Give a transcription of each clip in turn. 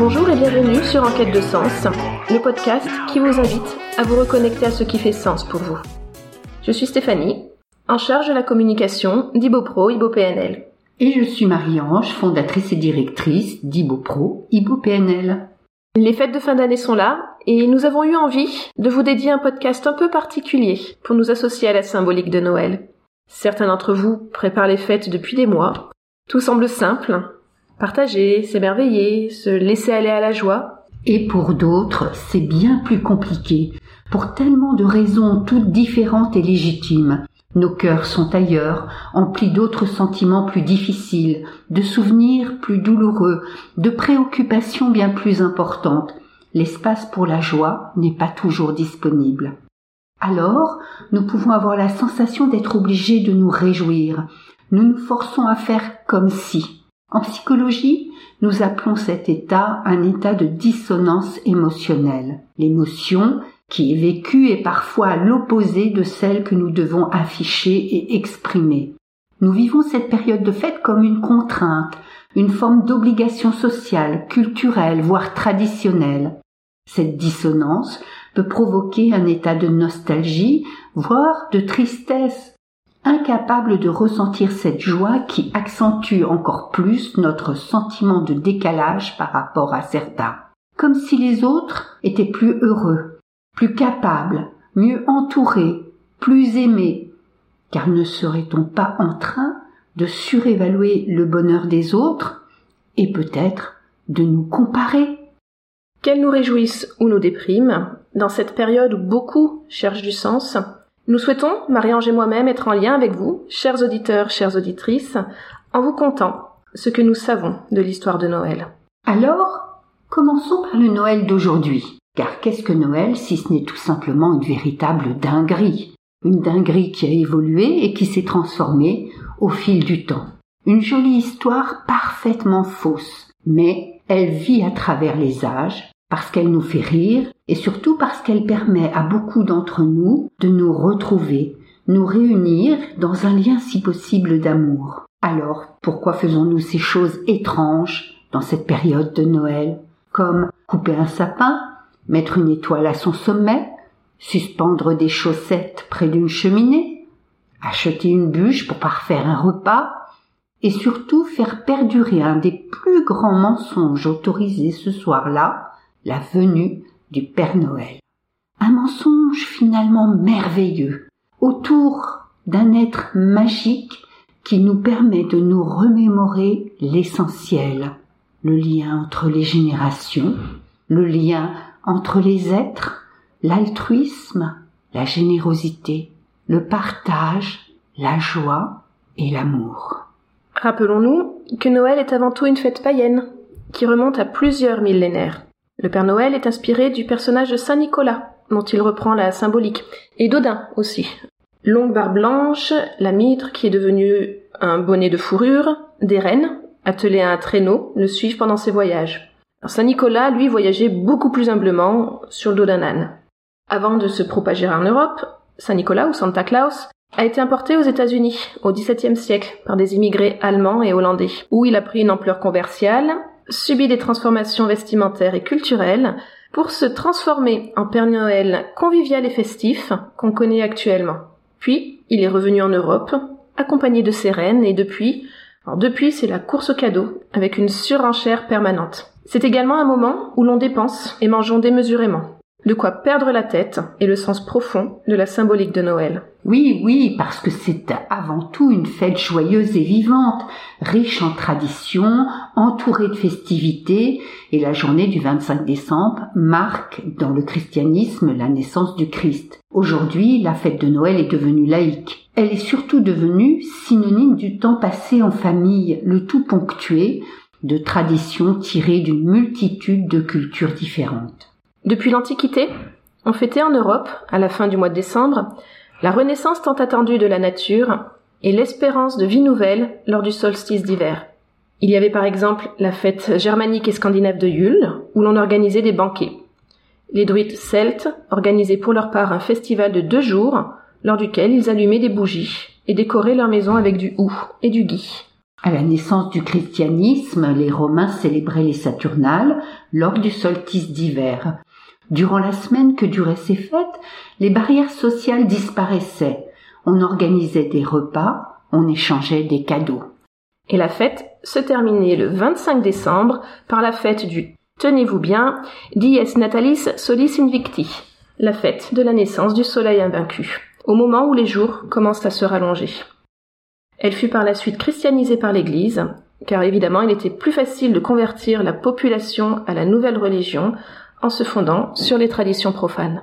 Bonjour et bienvenue sur Enquête de Sens, le podcast qui vous invite à vous reconnecter à ce qui fait sens pour vous. Je suis Stéphanie, en charge de la communication d'IboPro IboPNL. Et je suis Marie-Ange, fondatrice et directrice d'IboPro IboPNL. Les fêtes de fin d'année sont là et nous avons eu envie de vous dédier un podcast un peu particulier pour nous associer à la symbolique de Noël. Certains d'entre vous préparent les fêtes depuis des mois. Tout semble simple. Partager, s'émerveiller, se laisser aller à la joie. Et pour d'autres, c'est bien plus compliqué, pour tellement de raisons toutes différentes et légitimes. Nos cœurs sont ailleurs, emplis d'autres sentiments plus difficiles, de souvenirs plus douloureux, de préoccupations bien plus importantes. L'espace pour la joie n'est pas toujours disponible. Alors, nous pouvons avoir la sensation d'être obligés de nous réjouir. Nous nous forçons à faire comme si. En psychologie, nous appelons cet état un état de dissonance émotionnelle. L'émotion qui est vécue est parfois l'opposé de celle que nous devons afficher et exprimer. Nous vivons cette période de fête comme une contrainte, une forme d'obligation sociale, culturelle, voire traditionnelle. Cette dissonance peut provoquer un état de nostalgie, voire de tristesse, incapable de ressentir cette joie qui accentue encore plus notre sentiment de décalage par rapport à certains, comme si les autres étaient plus heureux, plus capable, mieux entouré, plus aimé, car ne serait-on pas en train de surévaluer le bonheur des autres et peut-être de nous comparer? Qu'elle nous réjouisse ou nous déprime, dans cette période où beaucoup cherchent du sens, nous souhaitons, Marie-Ange et moi-même, être en lien avec vous, chers auditeurs, chères auditrices, en vous contant ce que nous savons de l'histoire de Noël. Alors, commençons par le Noël d'aujourd'hui. Car qu'est-ce que Noël si ce n'est tout simplement une véritable dinguerie? Une dinguerie qui a évolué et qui s'est transformée au fil du temps. Une jolie histoire parfaitement fausse, mais elle vit à travers les âges, parce qu'elle nous fait rire et surtout parce qu'elle permet à beaucoup d'entre nous de nous retrouver, nous réunir dans un lien si possible d'amour. Alors, pourquoi faisons-nous ces choses étranges dans cette période de Noël, comme couper un sapin, mettre une étoile à son sommet, suspendre des chaussettes près d'une cheminée, acheter une bûche pour parfaire un repas, et surtout faire perdurer un des plus grands mensonges autorisés ce soir-là, la venue du Père Noël. Un mensonge finalement merveilleux, autour d'un être magique qui nous permet de nous remémorer l'essentiel, le lien entre les générations, le lien entre les êtres, l'altruisme, la générosité, le partage, la joie et l'amour. Rappelons-nous que Noël est avant tout une fête païenne, qui remonte à plusieurs millénaires. Le Père Noël est inspiré du personnage de Saint Nicolas, dont il reprend la symbolique, et d'Odin aussi. Longue barbe blanche, la mitre qui est devenue un bonnet de fourrure, des rennes, attelées à un traîneau, le suivent pendant ses voyages. Saint Nicolas, lui, voyageait beaucoup plus humblement sur le dos d'un âne. Avant de se propager en Europe, Saint Nicolas ou Santa Claus a été importé aux États-Unis au XVIIe siècle par des immigrés allemands et hollandais, où il a pris une ampleur commerciale, subi des transformations vestimentaires et culturelles, pour se transformer en Père Noël convivial et festif qu'on connaît actuellement. Puis, il est revenu en Europe, accompagné de ses reines, et depuis, alors depuis, c'est la course au cadeau, avec une surenchère permanente. C'est également un moment où l'on dépense et mangeons démesurément. De quoi perdre la tête et le sens profond de la symbolique de Noël. Oui, oui, parce que c'est avant tout une fête joyeuse et vivante, riche en traditions, entourée de festivités, et la journée du 25 décembre marque dans le christianisme la naissance du Christ. Aujourd'hui, la fête de Noël est devenue laïque. Elle est surtout devenue synonyme du temps passé en famille, le tout ponctué de traditions tirées d'une multitude de cultures différentes. Depuis l'Antiquité, on fêtait en Europe, à la fin du mois de décembre, la renaissance tant attendue de la nature et l'espérance de vie nouvelle lors du solstice d'hiver. Il y avait par exemple la fête germanique et scandinave de Yule, où l'on organisait des banquets. Les druides celtes organisaient pour leur part un festival de deux jours, lors duquel ils allumaient des bougies et décoraient leur maison avec du hou et du gui. À la naissance du christianisme, les Romains célébraient les Saturnales lors du solstice d'hiver. Durant la semaine que duraient ces fêtes, les barrières sociales disparaissaient. On organisait des repas, on échangeait des cadeaux. Et la fête se terminait le 25 décembre par la fête du Tenez-vous bien, Dies Natalis Solis Invicti, la fête de la naissance du soleil invaincu, au moment où les jours commencent à se rallonger. Elle fut par la suite christianisée par l'Église, car évidemment il était plus facile de convertir la population à la nouvelle religion en se fondant sur les traditions profanes.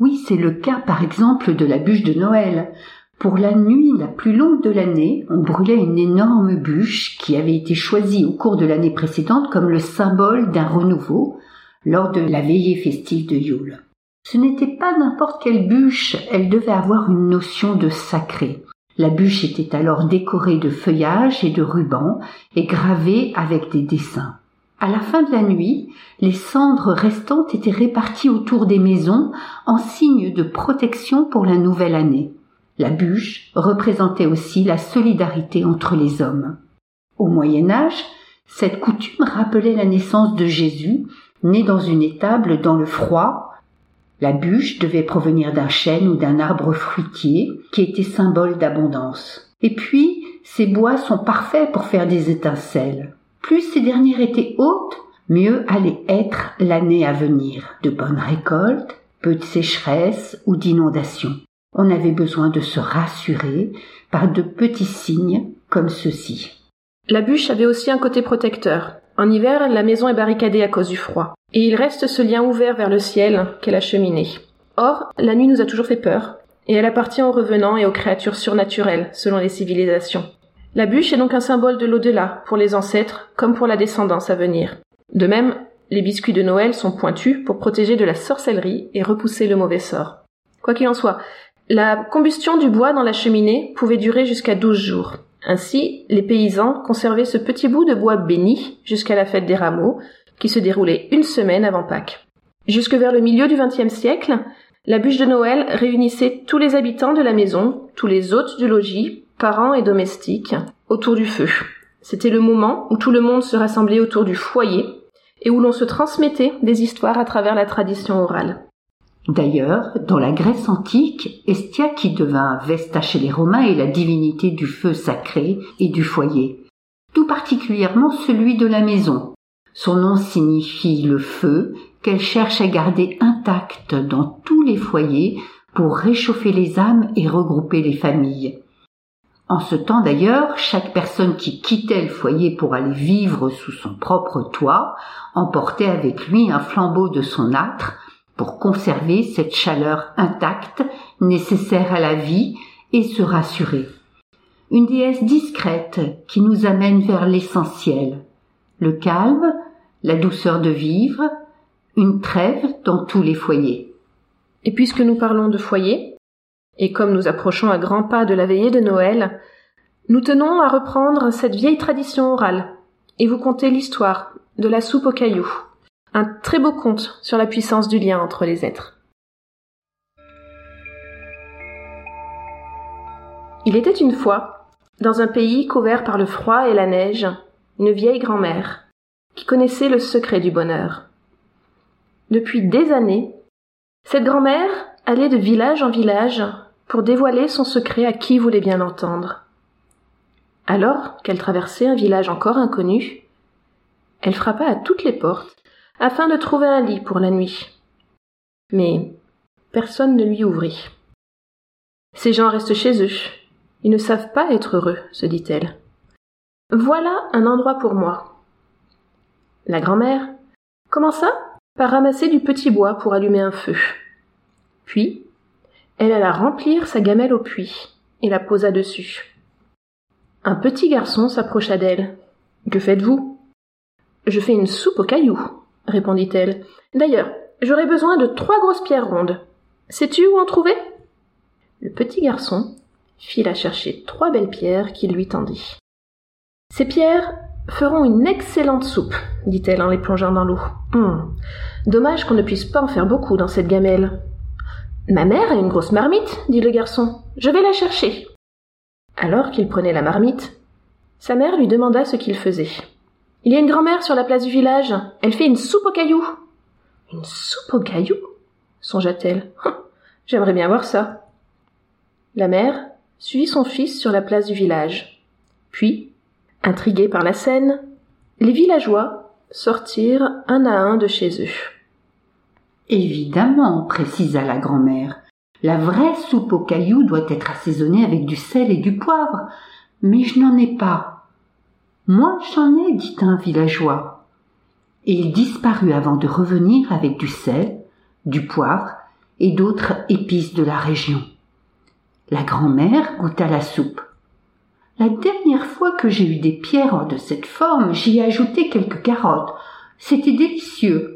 Oui, c'est le cas par exemple de la bûche de Noël. Pour la nuit la plus longue de l'année, on brûlait une énorme bûche qui avait été choisie au cours de l'année précédente comme le symbole d'un renouveau lors de la veillée festive de Yule. Ce n'était pas n'importe quelle bûche, elle devait avoir une notion de sacré. La bûche était alors décorée de feuillages et de rubans et gravée avec des dessins. À la fin de la nuit, les cendres restantes étaient réparties autour des maisons en signe de protection pour la nouvelle année. La bûche représentait aussi la solidarité entre les hommes. Au Moyen Âge, cette coutume rappelait la naissance de Jésus, né dans une étable dans le froid, la bûche devait provenir d'un chêne ou d'un arbre fruitier qui était symbole d'abondance. Et puis, ces bois sont parfaits pour faire des étincelles. Plus ces dernières étaient hautes, mieux allait être l'année à venir. De bonnes récoltes, peu de sécheresse ou d'inondations. On avait besoin de se rassurer par de petits signes comme ceci. La bûche avait aussi un côté protecteur. En hiver, la maison est barricadée à cause du froid. Et il reste ce lien ouvert vers le ciel qu'est la cheminée. Or, la nuit nous a toujours fait peur, et elle appartient aux revenants et aux créatures surnaturelles, selon les civilisations. La bûche est donc un symbole de l'au-delà, pour les ancêtres, comme pour la descendance à venir. De même, les biscuits de Noël sont pointus pour protéger de la sorcellerie et repousser le mauvais sort. Quoi qu'il en soit, la combustion du bois dans la cheminée pouvait durer jusqu'à douze jours. Ainsi, les paysans conservaient ce petit bout de bois béni jusqu'à la fête des rameaux, qui se déroulait une semaine avant Pâques. Jusque vers le milieu du XXe siècle, la bûche de Noël réunissait tous les habitants de la maison, tous les hôtes du logis, parents et domestiques, autour du feu. C'était le moment où tout le monde se rassemblait autour du foyer et où l'on se transmettait des histoires à travers la tradition orale. D'ailleurs, dans la Grèce antique, Estia qui devint Vesta chez les Romains est la divinité du feu sacré et du foyer, tout particulièrement celui de la maison. Son nom signifie le feu qu'elle cherche à garder intact dans tous les foyers pour réchauffer les âmes et regrouper les familles. En ce temps d'ailleurs, chaque personne qui quittait le foyer pour aller vivre sous son propre toit emportait avec lui un flambeau de son âtre pour conserver cette chaleur intacte nécessaire à la vie et se rassurer. Une déesse discrète qui nous amène vers l'essentiel, le calme, la douceur de vivre, une trêve dans tous les foyers. Et puisque nous parlons de foyer, et comme nous approchons à grands pas de la veillée de Noël, nous tenons à reprendre cette vieille tradition orale et vous conter l'histoire de la soupe aux cailloux, un très beau conte sur la puissance du lien entre les êtres. Il était une fois, dans un pays couvert par le froid et la neige, une vieille grand-mère qui connaissait le secret du bonheur. Depuis des années, cette grand-mère allait de village en village pour dévoiler son secret à qui voulait bien l'entendre. Alors qu'elle traversait un village encore inconnu, elle frappa à toutes les portes afin de trouver un lit pour la nuit. Mais personne ne lui ouvrit. Ces gens restent chez eux. Ils ne savent pas être heureux, se dit-elle. Voilà un endroit pour moi. La grand-mère commença par ramasser du petit bois pour allumer un feu. Puis, elle alla remplir sa gamelle au puits et la posa dessus. Un petit garçon s'approcha d'elle. Que faites-vous Je fais une soupe aux cailloux, répondit-elle. D'ailleurs, j'aurais besoin de trois grosses pierres rondes. Sais-tu où en trouver? Le petit garçon fit la chercher trois belles pierres qu'il lui tendit. Ces pierres feront une excellente soupe, dit-elle en les plongeant dans l'eau. Hum, dommage qu'on ne puisse pas en faire beaucoup dans cette gamelle. Ma mère a une grosse marmite, dit le garçon. Je vais la chercher. Alors qu'il prenait la marmite, Sa mère lui demanda ce qu'il faisait. Il y a une grand-mère sur la place du village. Elle fait une soupe aux cailloux. Une soupe aux cailloux? songea-t-elle. Hum, j'aimerais bien voir ça. La mère suivit son fils sur la place du village. Puis, intrigués par la scène, les villageois sortirent un à un de chez eux. Évidemment, précisa la grand-mère. La vraie soupe aux cailloux doit être assaisonnée avec du sel et du poivre. Mais je n'en ai pas. Moi j'en ai, dit un villageois. Et il disparut avant de revenir avec du sel, du poivre et d'autres épices de la région. La grand-mère goûta la soupe. La dernière fois que j'ai eu des pierres de cette forme, j'y ai ajouté quelques carottes. C'était délicieux.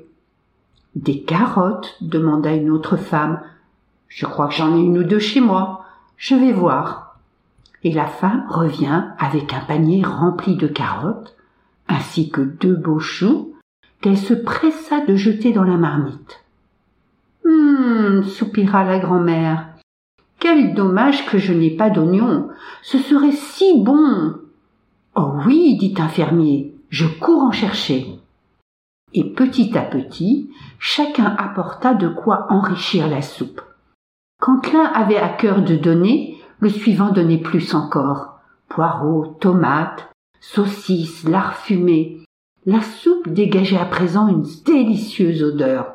Des carottes demanda une autre femme. Je crois que j'en ai une ou deux chez moi. Je vais voir. Et la femme revient avec un panier rempli de carottes, ainsi que deux beaux choux, qu'elle se pressa de jeter dans la marmite. Hum, soupira la grand-mère. Quel dommage que je n'ai pas d'oignons. Ce serait si bon. Oh oui, dit un fermier, je cours en chercher. Et petit à petit, chacun apporta de quoi enrichir la soupe. Quand l'un avait à cœur de donner, le suivant donnait plus encore. Poireaux, tomates, saucisses, lard fumé. La soupe dégageait à présent une délicieuse odeur.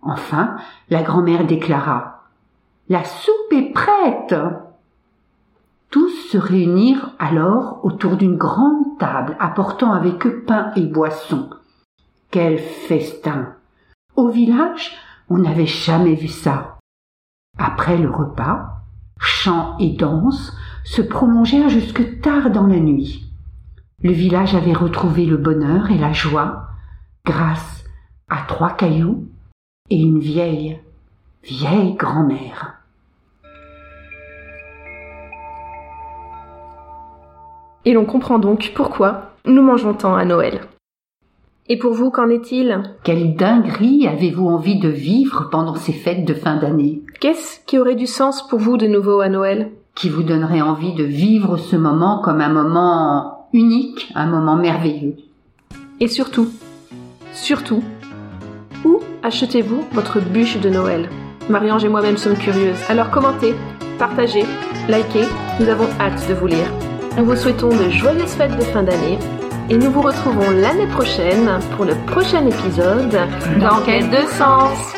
Enfin, la grand-mère déclara La soupe est prête. Tous se réunirent alors autour d'une grande table apportant avec eux pain et boisson. Quel festin. Au village, on n'avait jamais vu ça. Après le repas, chants et danses se prolongèrent jusque tard dans la nuit. Le village avait retrouvé le bonheur et la joie grâce à trois cailloux et une vieille, vieille grand-mère. Et l'on comprend donc pourquoi nous mangeons tant à Noël. Et pour vous, qu'en est-il? Quelle dinguerie avez-vous envie de vivre pendant ces fêtes de fin d'année? Qu'est-ce qui aurait du sens pour vous de nouveau à Noël? Qui vous donnerait envie de vivre ce moment comme un moment unique, un moment merveilleux? Et surtout, surtout, où achetez-vous votre bûche de Noël? Marie-Ange et moi-même sommes curieuses. Alors commentez, partagez, likez, nous avons hâte de vous lire. Nous vous souhaitons de joyeuses fêtes de fin d'année et nous vous retrouvons l'année prochaine pour le prochain épisode d'Enquête de sens.